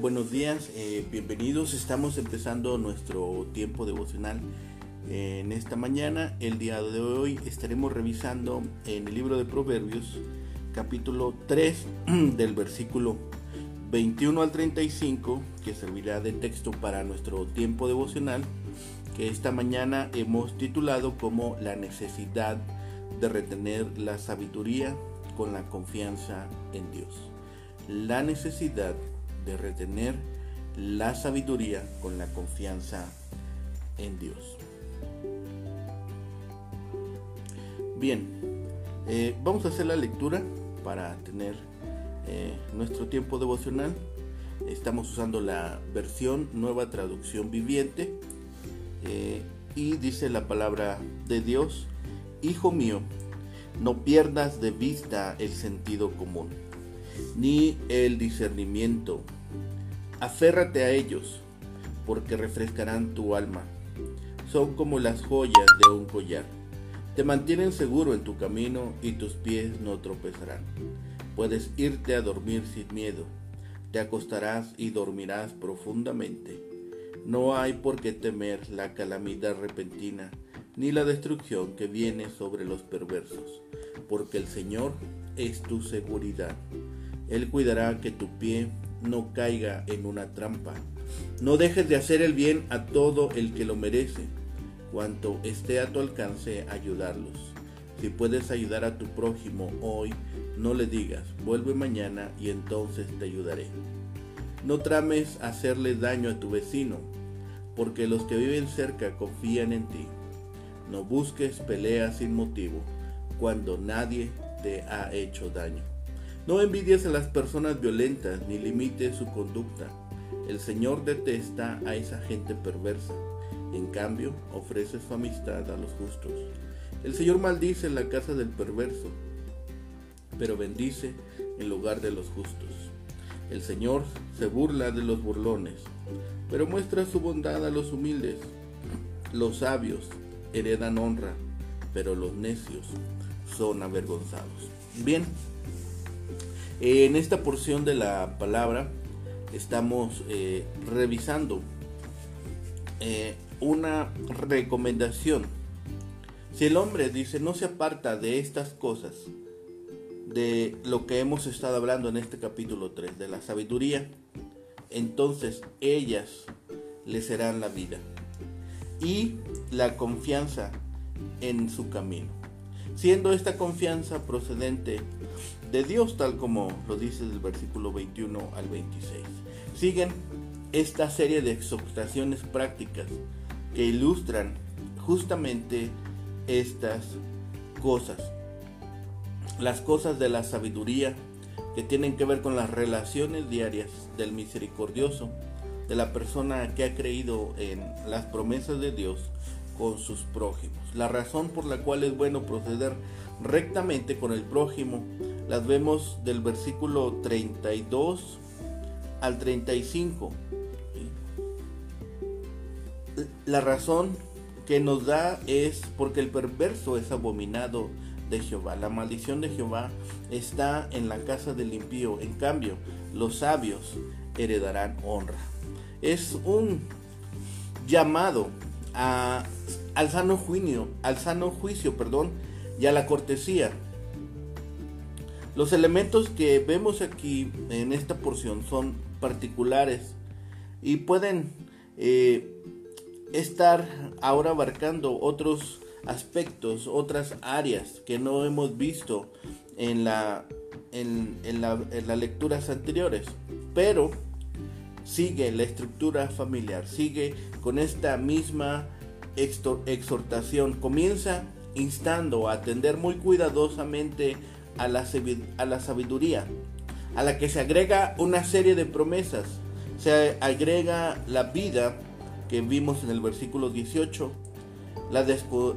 Buenos días, eh, bienvenidos. Estamos empezando nuestro tiempo devocional en esta mañana. El día de hoy estaremos revisando en el libro de Proverbios, capítulo 3, del versículo 21 al 35, que servirá de texto para nuestro tiempo devocional, que esta mañana hemos titulado como la necesidad de retener la sabiduría con la confianza en Dios. La necesidad de retener la sabiduría con la confianza en Dios. Bien, eh, vamos a hacer la lectura para tener eh, nuestro tiempo devocional. Estamos usando la versión nueva traducción viviente eh, y dice la palabra de Dios, Hijo mío, no pierdas de vista el sentido común, ni el discernimiento Aférrate a ellos, porque refrescarán tu alma. Son como las joyas de un collar. Te mantienen seguro en tu camino y tus pies no tropezarán. Puedes irte a dormir sin miedo. Te acostarás y dormirás profundamente. No hay por qué temer la calamidad repentina, ni la destrucción que viene sobre los perversos, porque el Señor es tu seguridad. Él cuidará que tu pie no caiga en una trampa. No dejes de hacer el bien a todo el que lo merece, cuanto esté a tu alcance ayudarlos. Si puedes ayudar a tu prójimo hoy, no le digas, vuelve mañana y entonces te ayudaré. No trames hacerle daño a tu vecino, porque los que viven cerca confían en ti. No busques peleas sin motivo, cuando nadie te ha hecho daño. No envidies a las personas violentas ni limites su conducta. El Señor detesta a esa gente perversa. En cambio, ofrece su amistad a los justos. El Señor maldice en la casa del perverso, pero bendice en lugar de los justos. El Señor se burla de los burlones, pero muestra su bondad a los humildes. Los sabios heredan honra, pero los necios son avergonzados. Bien, en esta porción de la palabra estamos eh, revisando eh, una recomendación. Si el hombre dice no se aparta de estas cosas, de lo que hemos estado hablando en este capítulo 3, de la sabiduría, entonces ellas le serán la vida y la confianza en su camino. Siendo esta confianza procedente de Dios, tal como lo dice el versículo 21 al 26. Siguen esta serie de exhortaciones prácticas que ilustran justamente estas cosas. Las cosas de la sabiduría que tienen que ver con las relaciones diarias del misericordioso, de la persona que ha creído en las promesas de Dios con sus prójimos. La razón por la cual es bueno proceder rectamente con el prójimo las vemos del versículo 32 al 35. La razón que nos da es porque el perverso es abominado de Jehová. La maldición de Jehová está en la casa del impío. En cambio, los sabios heredarán honra. Es un llamado a, al sano juicio, al sano juicio, perdón, y a la cortesía. Los elementos que vemos aquí en esta porción son particulares y pueden eh, estar ahora abarcando otros aspectos, otras áreas que no hemos visto en, la, en, en las lecturas anteriores. Pero sigue la estructura familiar, sigue con esta misma exhortación. Comienza instando a atender muy cuidadosamente a la, sabiduría, a la que se agrega una serie de promesas. Se agrega la vida que vimos en el versículo 18, la,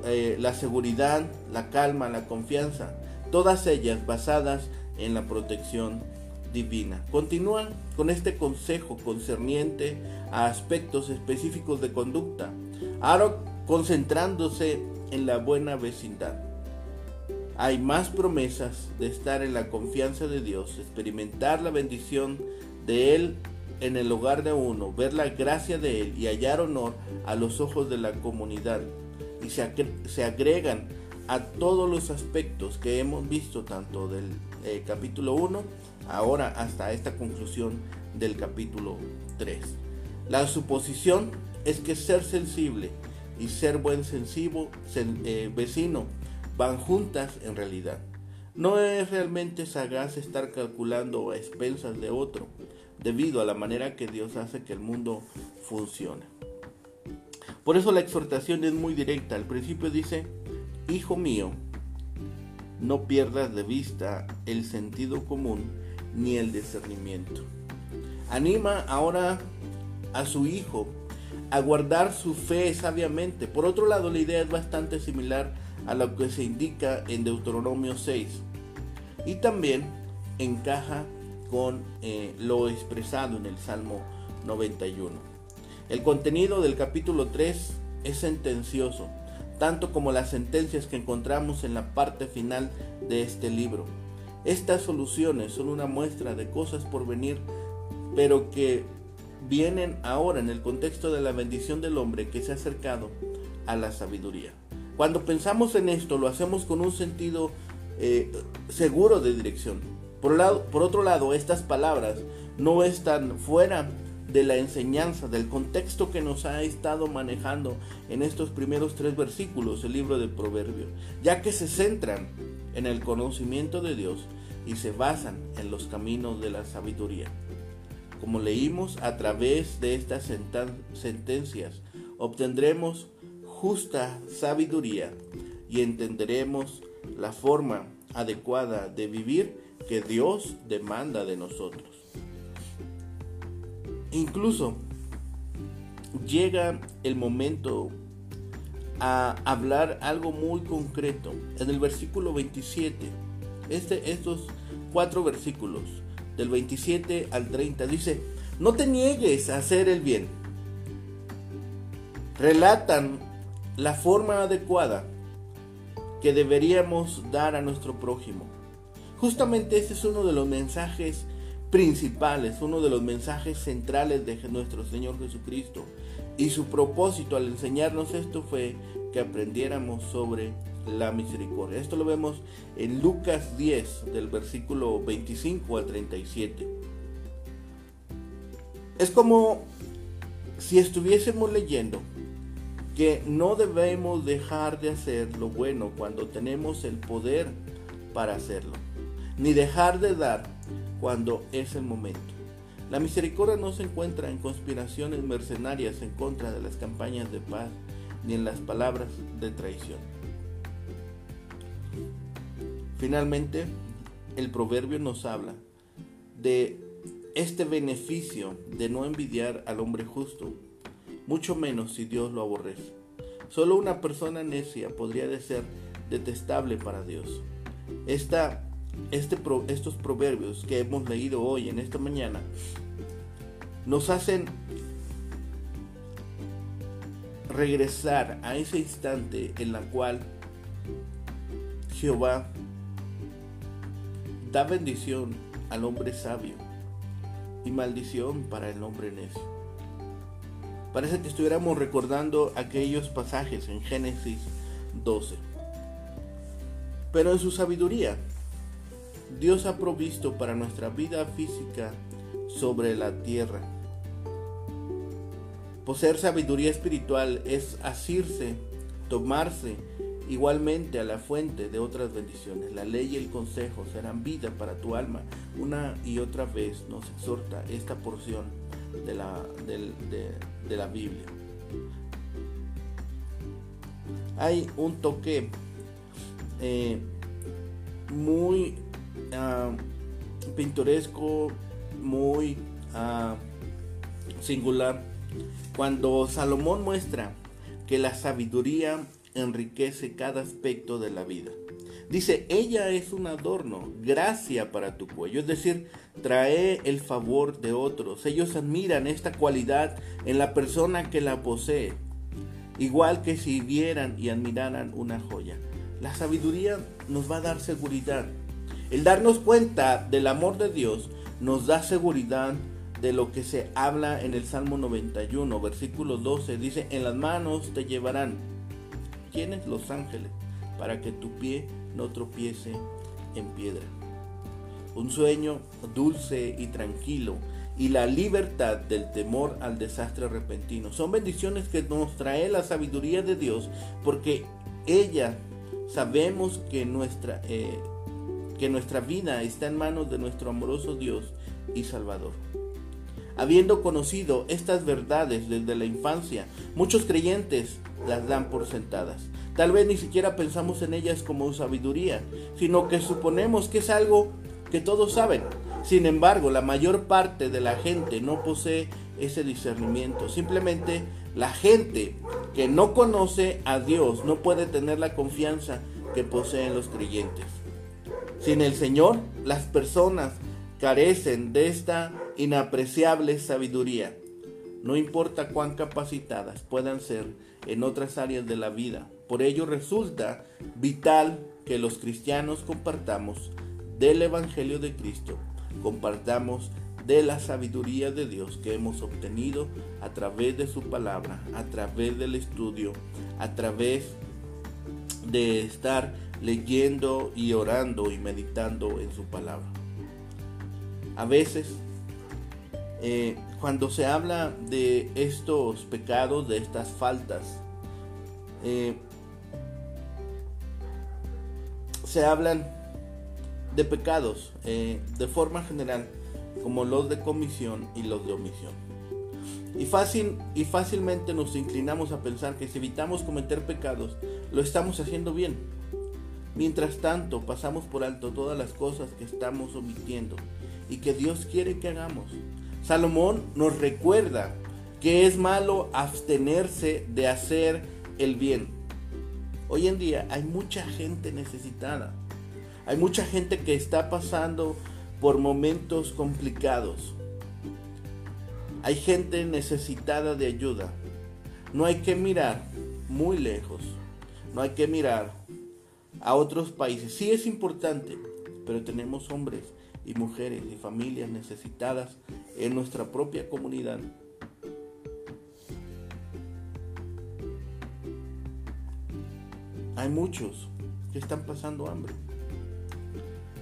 eh, la seguridad, la calma, la confianza, todas ellas basadas en la protección divina. Continúan con este consejo concerniente a aspectos específicos de conducta, ahora concentrándose en la buena vecindad. Hay más promesas de estar en la confianza de Dios, experimentar la bendición de Él en el hogar de uno, ver la gracia de él y hallar honor a los ojos de la comunidad. Y se, agregan a todos los aspectos que hemos visto tanto del eh, capítulo 1 ahora hasta esta conclusión del capítulo 3. La suposición es que ser sensible y ser buen sensivo, eh, vecino van juntas en realidad. No es realmente sagaz estar calculando a expensas de otro, debido a la manera que Dios hace que el mundo funcione. Por eso la exhortación es muy directa. Al principio dice, Hijo mío, no pierdas de vista el sentido común ni el discernimiento. Anima ahora a su hijo a guardar su fe sabiamente. Por otro lado, la idea es bastante similar a lo que se indica en Deuteronomio 6 y también encaja con eh, lo expresado en el Salmo 91. El contenido del capítulo 3 es sentencioso, tanto como las sentencias que encontramos en la parte final de este libro. Estas soluciones son una muestra de cosas por venir, pero que vienen ahora en el contexto de la bendición del hombre que se ha acercado a la sabiduría. Cuando pensamos en esto, lo hacemos con un sentido eh, seguro de dirección. Por, otro lado, estas palabras no están fuera de la enseñanza, del contexto que nos ha estado manejando en estos primeros tres versículos el libro de Proverbios, ya que se centran en el conocimiento de Dios y se basan en los caminos de la sabiduría. Como leímos a través de estas sentencias, obtendremos justa sabiduría y entenderemos la forma adecuada de vivir que Dios demanda de nosotros. Incluso llega el momento a hablar algo muy concreto. En el versículo 27, este, estos cuatro versículos, del 27 al 30, dice, no te niegues a hacer el bien. Relatan la forma adecuada que deberíamos dar a nuestro prójimo. Justamente ese es uno de los mensajes principales, uno de los mensajes centrales de nuestro Señor Jesucristo. Y su propósito al enseñarnos esto fue que aprendiéramos sobre la misericordia. Esto lo vemos en Lucas 10, del versículo 25 al 37. Es como si estuviésemos leyendo que no debemos dejar de hacer lo bueno cuando tenemos el poder para hacerlo, ni dejar de dar cuando es el momento. La misericordia no se encuentra en conspiraciones mercenarias en contra de las campañas de paz, ni en las palabras de traición. Finalmente, el proverbio nos habla de este beneficio de no envidiar al hombre justo, mucho menos si Dios lo aborrece. Solo una persona necia podría de ser detestable para Dios. Este, estos proverbios que hemos leído hoy en esta mañana nos hacen regresar a ese instante en la cual Jehová da bendición al hombre sabio y maldición para el hombre necio. Parece que estuviéramos recordando aquellos pasajes en Génesis 12. Pero en su sabiduría, Dios ha provisto para nuestra vida física sobre la tierra. Poseer sabiduría espiritual es asirse, tomarse igualmente a la fuente de otras bendiciones. La ley y el consejo serán vida para tu alma. Una y otra vez nos exhorta esta porción de la, de, la Biblia. Hay un toque eh, muy ah, pintoresco, muy ah, singular, cuando Salomón muestra que la sabiduría enriquece cada aspecto de la vida. Dice, ella es un adorno, gracia para tu cuello, es decir, trae el favor de otros. Ellos admiran esta cualidad en la persona que la posee, igual que si vieran y admiraran una joya. La sabiduría nos va a dar seguridad. El darnos cuenta del amor de Dios nos da seguridad de lo que se habla en el Salmo 91, versículo 12. Dice, en las manos te llevarán. ¿Quiénes? Los ángeles, para que tu pie no tropiece en piedra. Un sueño dulce y tranquilo y la libertad del temor al desastre repentino. Son bendiciones que nos trae la sabiduría de Dios porque ella sabemos que nuestra, eh, que nuestra vida está en manos de nuestro amoroso Dios y Salvador. Habiendo conocido estas verdades desde la infancia, muchos creyentes las dan por sentadas. Tal vez ni siquiera pensamos en ellas como sabiduría, sino que suponemos que es algo que todos saben. Sin embargo, la mayor parte de la gente no posee ese discernimiento. Simplemente la gente que no conoce a Dios no puede tener la confianza que poseen los creyentes. Sin el Señor, las personas carecen de esta inapreciable sabiduría. No importa cuán capacitadas puedan ser en otras áreas de la vida. Por ello resulta vital que los cristianos compartamos del Evangelio de Cristo, compartamos de la sabiduría de Dios que hemos obtenido a través de su palabra, a través del estudio, a través de estar leyendo y orando y meditando en su palabra. A veces, eh, cuando se habla de estos pecados, de estas faltas, eh, se hablan de pecados eh, de forma general, como los de comisión y los de omisión. Y, fácil, y fácilmente nos inclinamos a pensar que si evitamos cometer pecados, lo estamos haciendo bien. Mientras tanto, pasamos por alto todas las cosas que estamos omitiendo y que Dios quiere que hagamos. Salomón nos recuerda que es malo abstenerse de hacer el bien. Hoy en día hay mucha gente necesitada hay mucha gente que está pasando por momentos complicados. Hay gente necesitada de ayuda. No hay que mirar muy lejos. No hay que mirar a otros países. Sí es importante, pero tenemos hombres y mujeres y familias necesitadas en nuestra propia comunidad. Hay muchos que están pasando hambre.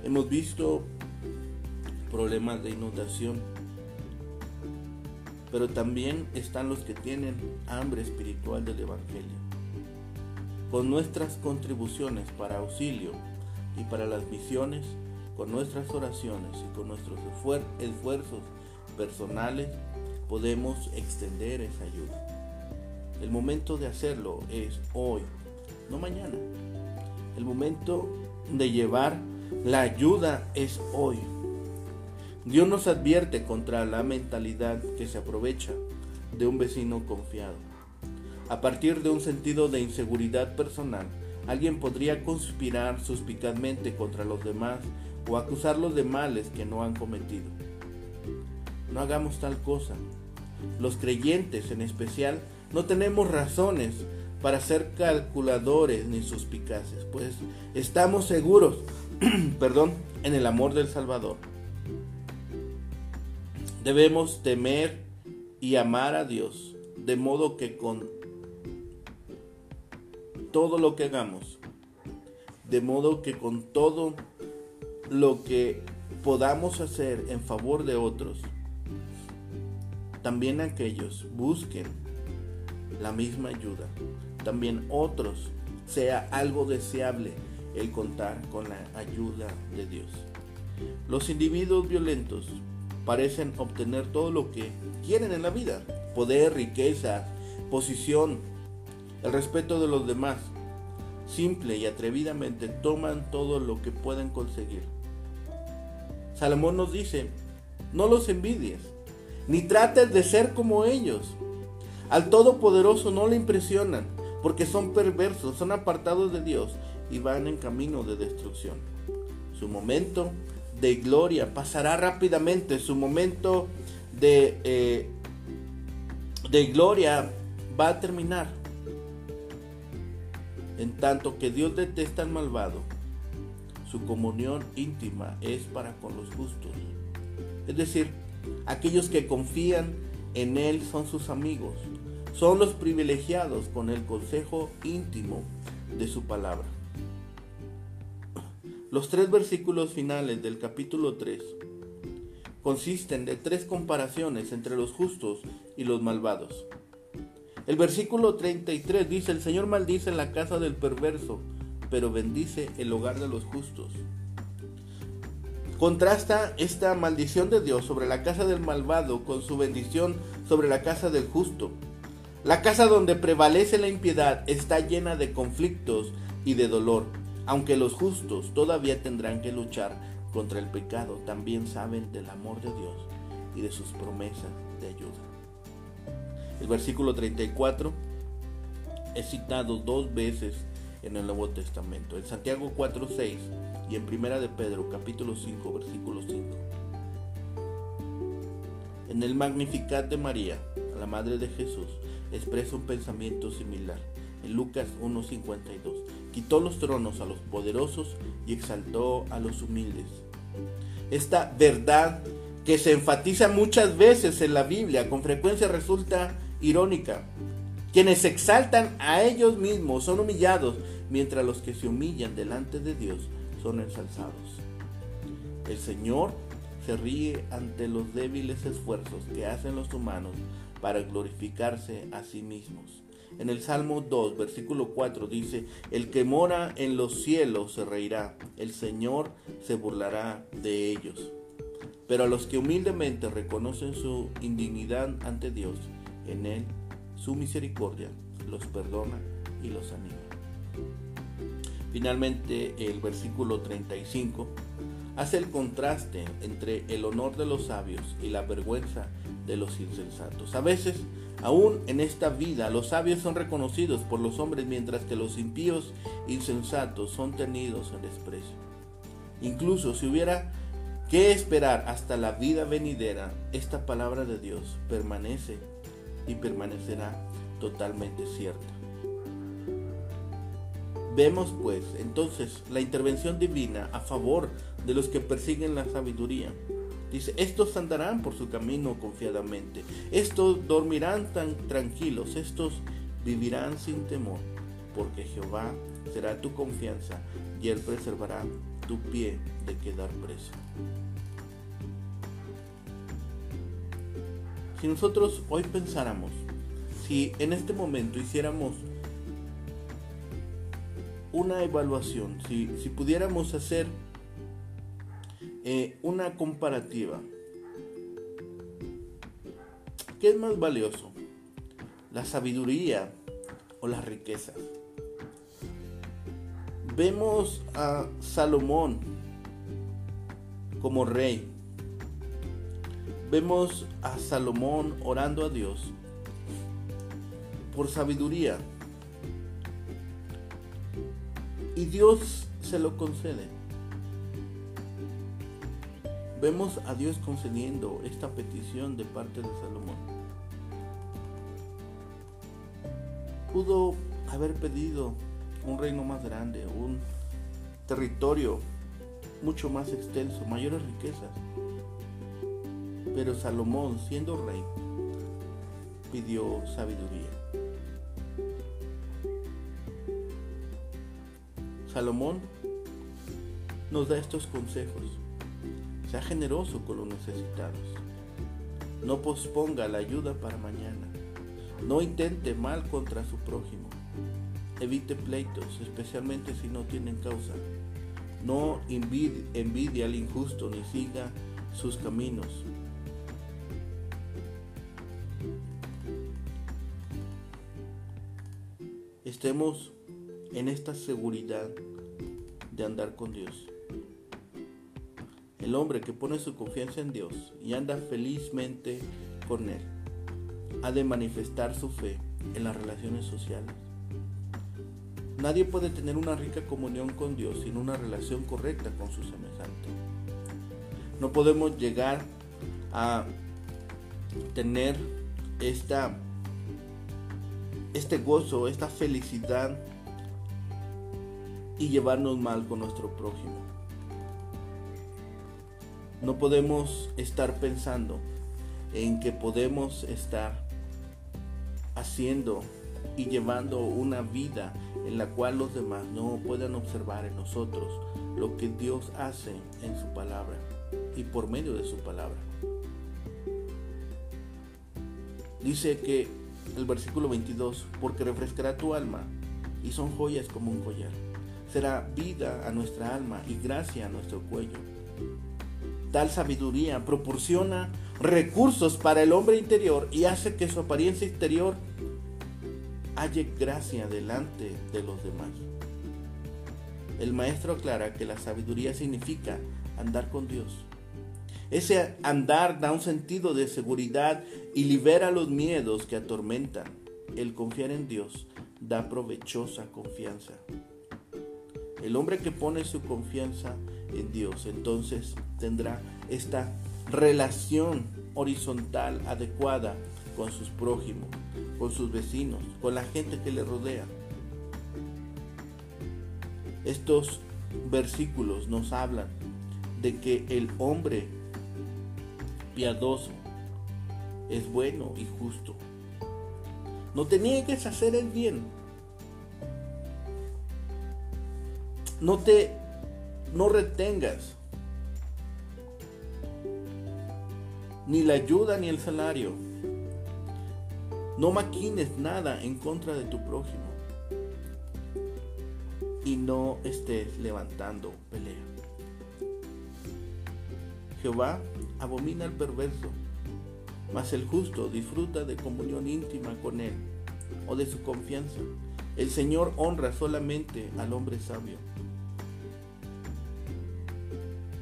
Hemos visto problemas de inundación, pero también están los que tienen hambre espiritual del Evangelio. Con nuestras contribuciones para auxilio y para las misiones, con nuestras oraciones y con nuestros esfuerzos personales, podemos extender esa ayuda. El momento de hacerlo es hoy, no mañana. El momento de llevar la ayuda es hoy. Dios nos advierte contra la mentalidad que se aprovecha de un vecino confiado. A partir de un sentido de inseguridad personal, alguien podría conspirar suspicazmente contra los demás o acusarlos de males que no han cometido. No hagamos tal cosa. Los creyentes en especial no tenemos razones para ser calculadores ni suspicaces, pues estamos seguros perdón, en el amor del Salvador. Debemos temer y amar a Dios, de modo que con todo lo que hagamos, de modo que con todo lo que podamos hacer en favor de otros, también aquellos busquen la misma ayuda, también otros sea algo deseable el contar con la ayuda de Dios. Los individuos violentos parecen obtener todo lo que quieren en la vida, poder, riqueza, posición, el respeto de los demás. Simple y atrevidamente toman todo lo que pueden conseguir. Salomón nos dice, no los envidies, ni trates de ser como ellos. Al Todopoderoso no le impresionan, porque son perversos, son apartados de Dios y van en camino de destrucción. Su momento de gloria pasará rápidamente, su momento de, eh, de gloria va a terminar. En tanto que Dios detesta al malvado, su comunión íntima es para con los justos. Es decir, Aquellos que confían en Él son sus amigos. Son los privilegiados con el consejo íntimo de su palabra. Los tres versículos finales del capítulo 3 consisten de tres comparaciones entre los justos y los malvados. El versículo 33 dice, el Señor maldice la casa del perverso, pero bendice el hogar de los justos. Contrasta esta maldición de Dios sobre la casa del malvado con su bendición sobre la casa del justo. La casa donde prevalece la impiedad está llena de conflictos y de dolor. Aunque los justos todavía tendrán que luchar contra el pecado, también saben del amor de Dios y de sus promesas de ayuda. El versículo 34 es citado dos veces en el Nuevo Testamento, en Santiago 4:6 y en Primera de Pedro capítulo 5 versículo 5. En el Magnificat de María, la Madre de Jesús, expresa un pensamiento similar. En Lucas 1:52, quitó los tronos a los poderosos y exaltó a los humildes. Esta verdad que se enfatiza muchas veces en la Biblia, con frecuencia resulta irónica. Quienes exaltan a ellos mismos son humillados, mientras los que se humillan delante de Dios son ensalzados. El Señor se ríe ante los débiles esfuerzos que hacen los humanos para glorificarse a sí mismos. En el Salmo 2, versículo 4 dice, El que mora en los cielos se reirá, el Señor se burlará de ellos. Pero a los que humildemente reconocen su indignidad ante Dios, en Él su misericordia los perdona y los anima. Finalmente, el versículo 35 hace el contraste entre el honor de los sabios y la vergüenza de los insensatos. A veces, aún en esta vida, los sabios son reconocidos por los hombres mientras que los impíos insensatos son tenidos en desprecio. Incluso si hubiera que esperar hasta la vida venidera, esta palabra de Dios permanece y permanecerá totalmente cierta. Vemos pues entonces la intervención divina a favor de los que persiguen la sabiduría. Dice, estos andarán por su camino confiadamente, estos dormirán tan tranquilos, estos vivirán sin temor, porque Jehová será tu confianza y él preservará tu pie de quedar preso. Si nosotros hoy pensáramos, si en este momento hiciéramos una evaluación, si, pudiéramos hacer eh, una comparativa, ¿qué es más valioso? ¿La sabiduría o las riquezas? Vemos a Salomón como rey. Vemos a Salomón orando a Dios por sabiduría y Dios se lo concede. Vemos a Dios concediendo esta petición de parte de Salomón. Pudo haber pedido un reino más grande, un territorio mucho más extenso, mayores riquezas. Pero Salomón, siendo rey, pidió sabiduría. Salomón nos da estos consejos. Sea generoso con los necesitados. No posponga la ayuda para mañana. No intente mal contra su prójimo. Evite pleitos, especialmente si no tienen causa. No envidie, al injusto ni siga sus caminos. Estemos en esta seguridad de andar con Dios. El hombre que pone su confianza en Dios y anda felizmente con Él ha de manifestar su fe en las relaciones sociales. Nadie puede tener una rica comunión con Dios sin una relación correcta con su semejante. No podemos llegar a tener esta, este gozo, esta felicidad y llevarnos mal con nuestro prójimo. No podemos estar pensando en que podemos estar haciendo y llevando una vida en la cual los demás no puedan observar en nosotros lo que Dios hace en su palabra y por medio de su palabra. Dice que el versículo 22, porque refrescará tu alma y son joyas como un collar. Será vida a nuestra alma y gracia a nuestro cuello. Tal sabiduría proporciona recursos para el hombre interior y hace que su apariencia exterior halle gracia delante de los demás. El maestro aclara que la sabiduría significa andar con Dios. Ese andar da un sentido de seguridad y libera los miedos que atormentan. El confiar en Dios da provechosa confianza. El hombre que pone su confianza en Dios entonces tendrá esta relación horizontal adecuada con sus prójimos, con sus vecinos, con la gente que le rodea. Estos versículos nos hablan de que el hombre piadoso es bueno y justo. No te niegues hacer el bien. No te no retengas ni la ayuda ni el salario no maquines nada en contra de tu prójimo. Y no estés levantando pelea. Jehová abomina al perverso, mas el justo disfruta de comunión íntima con él o de su confianza. El Señor honra solamente al hombre sabio.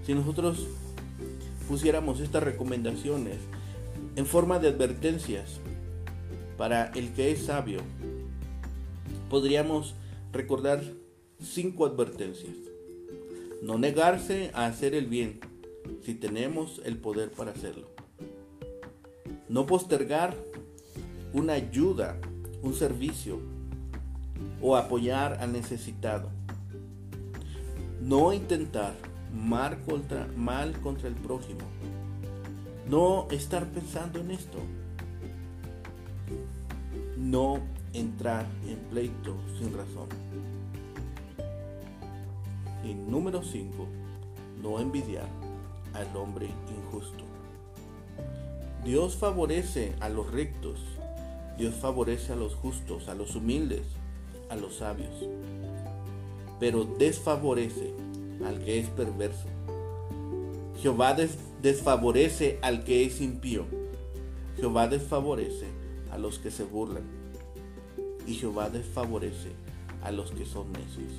Si nosotros pusiéramos estas recomendaciones en forma de advertencias para el que es sabio, podríamos recordar cinco advertencias. No negarse a hacer el bien si tenemos el poder para hacerlo. No postergar una ayuda, un servicio o apoyar al necesitado. No intentar mal contra, mal contra el prójimo. No estar pensando en esto no entrar en pleito sin razón. Y número 5, no envidiar al hombre injusto. Dios favorece a los rectos, Dios favorece a los justos, a los humildes, a los sabios, pero desfavorece al que es perverso. Jehová desfavorece al que es impío. Jehová desfavorece a los que se burlan, y Jehová desfavorece a los que son necios.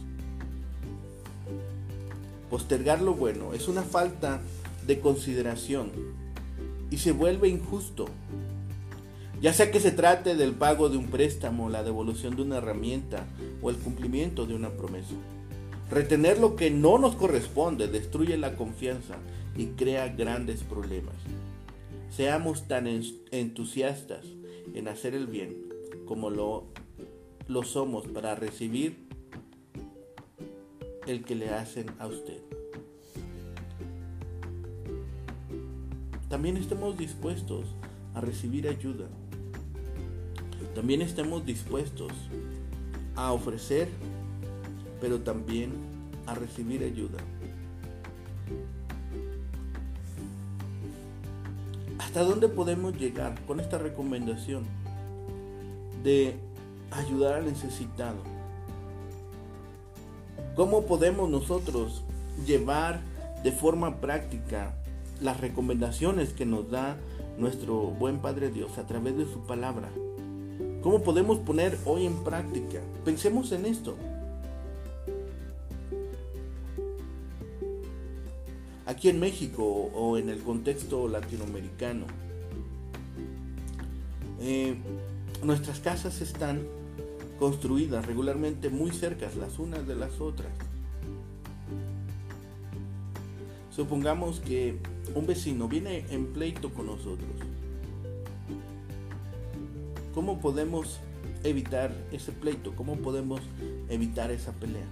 Postergar lo bueno es una falta de consideración y se vuelve injusto, ya sea que se trate del pago de un préstamo, la devolución de una herramienta o el cumplimiento de una promesa. Retener lo que no nos corresponde destruye la confianza y crea grandes problemas. Seamos tan entusiastas en hacer el bien como lo, lo somos para recibir el que le hacen a usted. También estemos dispuestos a recibir ayuda. También estemos dispuestos a ofrecer, pero también a recibir ayuda. ¿Hasta dónde podemos llegar con esta recomendación de ayudar al necesitado? ¿Cómo podemos nosotros llevar de forma práctica las recomendaciones que nos da nuestro buen Padre Dios a través de su palabra? ¿Cómo podemos poner hoy en práctica? Pensemos en esto. Aquí en México o en el contexto latinoamericano. Eh, nuestras casas están construidas regularmente muy cercas las unas de las otras. Supongamos que un vecino viene en pleito con nosotros. ¿Cómo podemos evitar ese pleito? ¿Cómo podemos evitar esa pelea?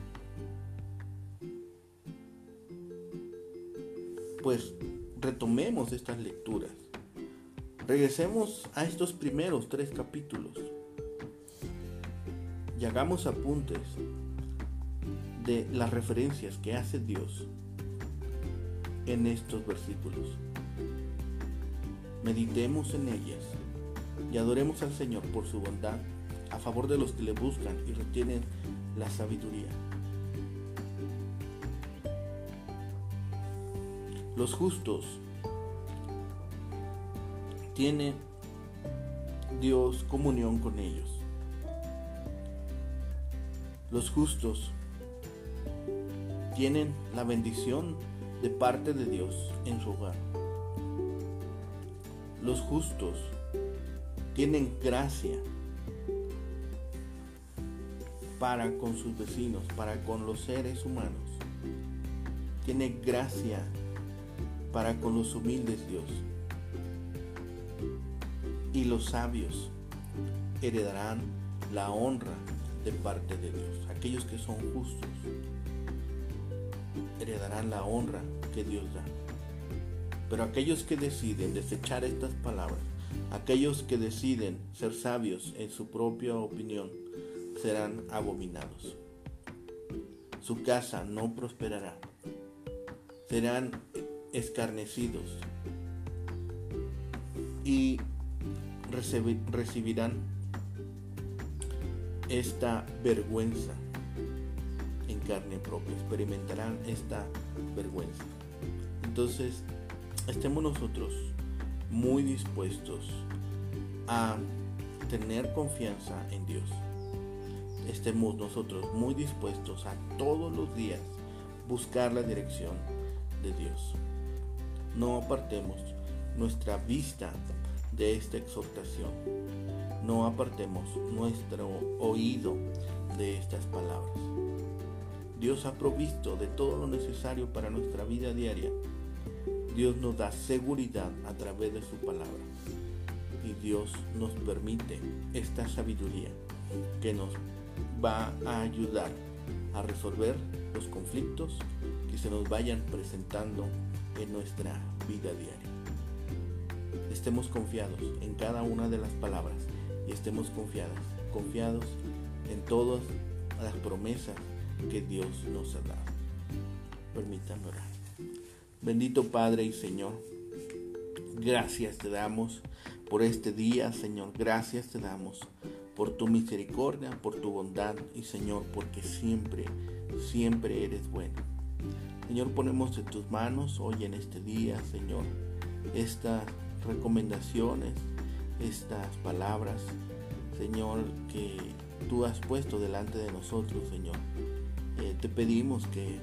Pues retomemos estas lecturas. Regresemos a estos primeros tres capítulos y hagamos apuntes de las referencias que hace Dios en estos versículos. Meditemos en ellas y adoremos al Señor por su bondad a favor de los que le buscan y retienen la sabiduría. Los justos tienen Dios comunión con ellos. Los justos tienen la bendición de parte de Dios en su hogar. Los justos tienen gracia para con sus vecinos, para con los seres humanos. Tiene gracia para con los humildes Dios. Y los sabios heredarán la honra de parte de Dios. Aquellos que son justos heredarán la honra que Dios da. Pero aquellos que deciden desechar estas palabras, aquellos que deciden ser sabios en su propia opinión, serán abominados. Su casa no prosperará. Serán escarnecidos y recibirán esta vergüenza en carne propia, experimentarán esta vergüenza. Entonces, estemos nosotros muy dispuestos a tener confianza en Dios. Estemos nosotros muy dispuestos a todos los días buscar la dirección de Dios. No apartemos nuestra vista de esta exhortación no apartemos nuestro oído de estas palabras. Dios ha provisto de todo lo necesario para nuestra vida diaria. Dios nos da seguridad a través de su palabra. Y Dios nos permite esta sabiduría que nos va a ayudar a resolver los conflictos que se nos vayan presentando en nuestra vida diaria. Estemos confiados en cada una de las palabras y estemos confiadas, confiados en todas las promesas que Dios nos ha dado. Permítanme orar. Bendito Padre y Señor, gracias te damos por este día, Señor. Gracias te damos por tu misericordia, por tu bondad y Señor, porque siempre, siempre eres bueno. Señor, ponemos en tus manos hoy en este día, Señor, estas recomendaciones, estas palabras, Señor, que tú has puesto delante de nosotros, Señor. Eh, te pedimos que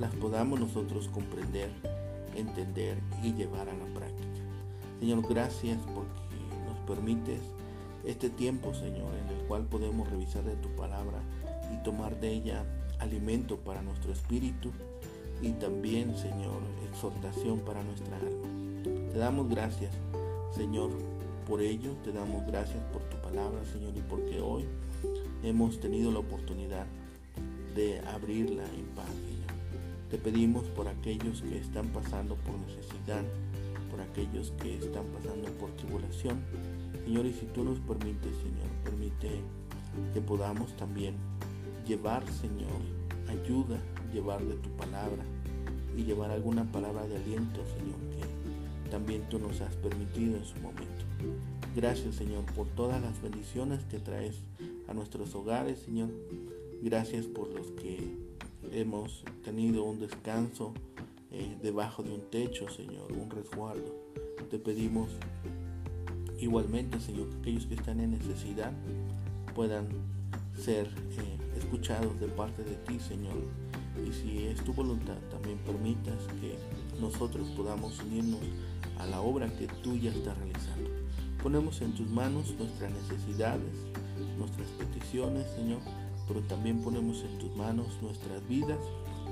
las podamos nosotros comprender, entender y llevar a la práctica. Señor, gracias porque nos permites este tiempo, Señor, en el cual podemos revisar de tu palabra y tomar de ella alimento para nuestro espíritu y también, Señor, exhortación para nuestra alma. Te damos gracias, Señor, por ello te damos gracias por tu palabra, Señor, y porque hoy hemos tenido la oportunidad de abrirla en paz, Señor. Te pedimos por aquellos que están pasando por necesidad, por aquellos que están pasando por tribulación. Señor, y si tú nos permites, Señor, permite que podamos también llevar, Señor, ayuda, llevar de tu palabra y llevar alguna palabra de aliento, Señor, que también tú nos has permitido en su momento. Gracias Señor por todas las bendiciones que traes a nuestros hogares, Señor. Gracias por los que hemos tenido un descanso eh, debajo de un techo, Señor, un resguardo. Te pedimos igualmente, Señor, que aquellos que están en necesidad puedan ser eh, escuchados de parte de ti, Señor. Y si es tu voluntad, también permitas que nosotros podamos unirnos a la obra que tú ya estás realizando. Ponemos en tus manos nuestras necesidades, nuestras peticiones, Señor, pero también ponemos en tus manos nuestras vidas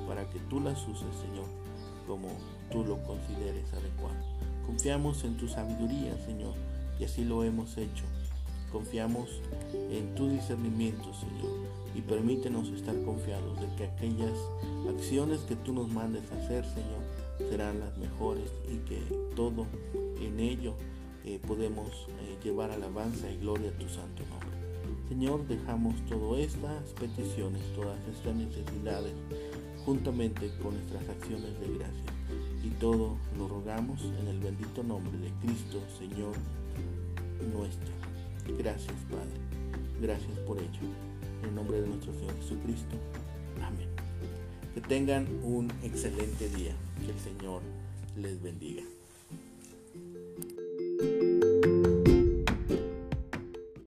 para que tú las uses, Señor, como tú lo consideres adecuado. Confiamos en tu sabiduría, Señor, y así lo hemos hecho. Confiamos en tu discernimiento, Señor, y permítenos estar confiados de que aquellas acciones que tú nos mandes hacer, Señor, serán las mejores y que todo en ello eh, podemos eh, llevar alabanza y gloria a tu santo nombre. Señor, dejamos todas estas peticiones, todas estas necesidades, juntamente con nuestras acciones de gracia. Y todo lo rogamos en el bendito nombre de Cristo, Señor nuestro. Gracias, Padre. Gracias por ello. En el nombre de nuestro Señor Jesucristo. Amén. Que tengan un excelente día. Que el Señor les bendiga.